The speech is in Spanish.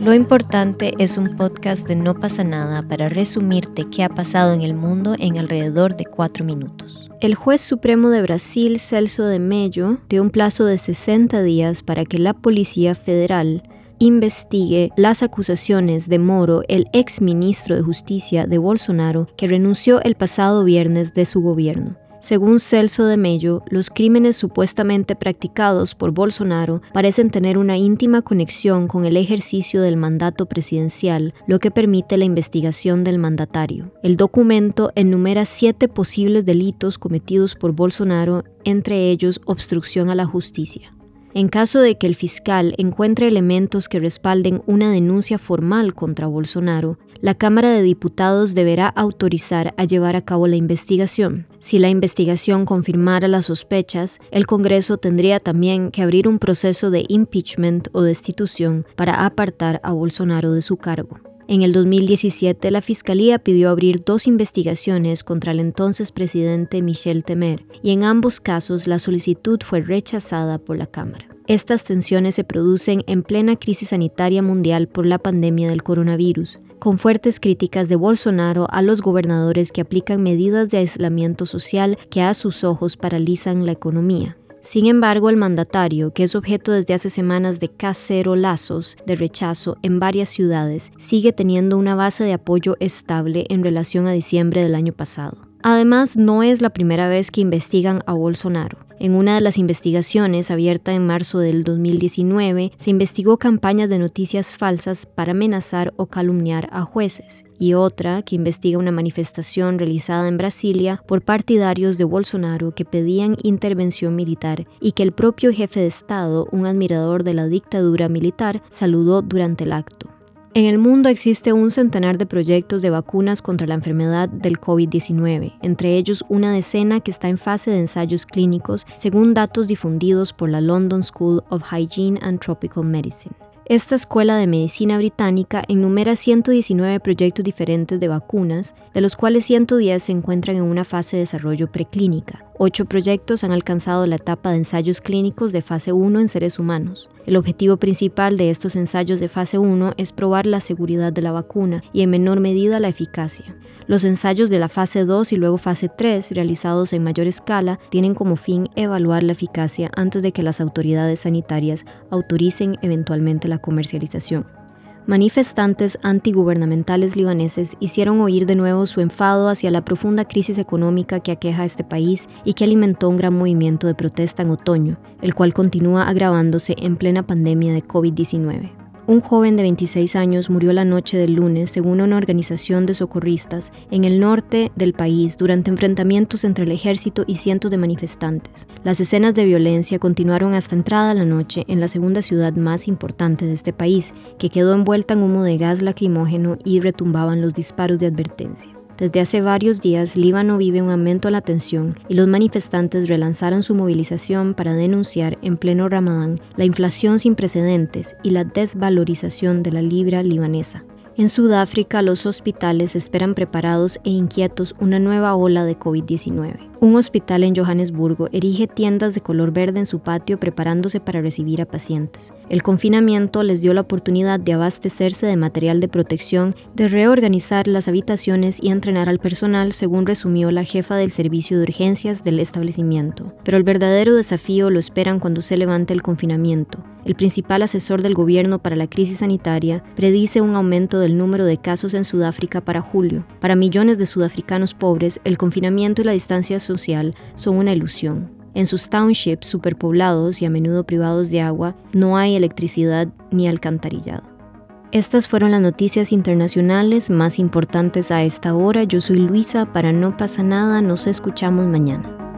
Lo importante es un podcast de No pasa nada para resumirte qué ha pasado en el mundo en alrededor de cuatro minutos. El juez supremo de Brasil, Celso de Mello, dio un plazo de 60 días para que la Policía Federal investigue las acusaciones de Moro, el ex ministro de Justicia de Bolsonaro, que renunció el pasado viernes de su gobierno. Según Celso de Mello, los crímenes supuestamente practicados por Bolsonaro parecen tener una íntima conexión con el ejercicio del mandato presidencial, lo que permite la investigación del mandatario. El documento enumera siete posibles delitos cometidos por Bolsonaro, entre ellos obstrucción a la justicia. En caso de que el fiscal encuentre elementos que respalden una denuncia formal contra Bolsonaro, la Cámara de Diputados deberá autorizar a llevar a cabo la investigación. Si la investigación confirmara las sospechas, el Congreso tendría también que abrir un proceso de impeachment o destitución para apartar a Bolsonaro de su cargo. En el 2017, la Fiscalía pidió abrir dos investigaciones contra el entonces presidente Michel Temer, y en ambos casos la solicitud fue rechazada por la Cámara. Estas tensiones se producen en plena crisis sanitaria mundial por la pandemia del coronavirus, con fuertes críticas de Bolsonaro a los gobernadores que aplican medidas de aislamiento social que a sus ojos paralizan la economía. Sin embargo, el mandatario, que es objeto desde hace semanas de cacerolazos de rechazo en varias ciudades, sigue teniendo una base de apoyo estable en relación a diciembre del año pasado. Además, no es la primera vez que investigan a Bolsonaro. En una de las investigaciones abierta en marzo del 2019, se investigó campañas de noticias falsas para amenazar o calumniar a jueces, y otra que investiga una manifestación realizada en Brasilia por partidarios de Bolsonaro que pedían intervención militar y que el propio jefe de Estado, un admirador de la dictadura militar, saludó durante el acto. En el mundo existe un centenar de proyectos de vacunas contra la enfermedad del COVID-19, entre ellos una decena que está en fase de ensayos clínicos, según datos difundidos por la London School of Hygiene and Tropical Medicine. Esta escuela de medicina británica enumera 119 proyectos diferentes de vacunas, de los cuales 110 se encuentran en una fase de desarrollo preclínica. Ocho proyectos han alcanzado la etapa de ensayos clínicos de fase 1 en seres humanos. El objetivo principal de estos ensayos de fase 1 es probar la seguridad de la vacuna y en menor medida la eficacia. Los ensayos de la fase 2 y luego fase 3, realizados en mayor escala, tienen como fin evaluar la eficacia antes de que las autoridades sanitarias autoricen eventualmente la comercialización. Manifestantes antigubernamentales libaneses hicieron oír de nuevo su enfado hacia la profunda crisis económica que aqueja a este país y que alimentó un gran movimiento de protesta en otoño, el cual continúa agravándose en plena pandemia de COVID-19. Un joven de 26 años murió la noche del lunes, según una organización de socorristas, en el norte del país durante enfrentamientos entre el ejército y cientos de manifestantes. Las escenas de violencia continuaron hasta entrada la noche en la segunda ciudad más importante de este país, que quedó envuelta en humo de gas lacrimógeno y retumbaban los disparos de advertencia. Desde hace varios días, Líbano vive un aumento de la tensión y los manifestantes relanzaron su movilización para denunciar en pleno Ramadán la inflación sin precedentes y la desvalorización de la libra libanesa. En Sudáfrica, los hospitales esperan preparados e inquietos una nueva ola de COVID-19. Un hospital en Johannesburgo erige tiendas de color verde en su patio preparándose para recibir a pacientes. El confinamiento les dio la oportunidad de abastecerse de material de protección, de reorganizar las habitaciones y entrenar al personal, según resumió la jefa del servicio de urgencias del establecimiento. Pero el verdadero desafío lo esperan cuando se levante el confinamiento el principal asesor del gobierno para la crisis sanitaria, predice un aumento del número de casos en Sudáfrica para julio. Para millones de sudafricanos pobres, el confinamiento y la distancia social son una ilusión. En sus townships superpoblados y a menudo privados de agua, no hay electricidad ni alcantarillado. Estas fueron las noticias internacionales más importantes a esta hora. Yo soy Luisa, para No pasa nada, nos escuchamos mañana.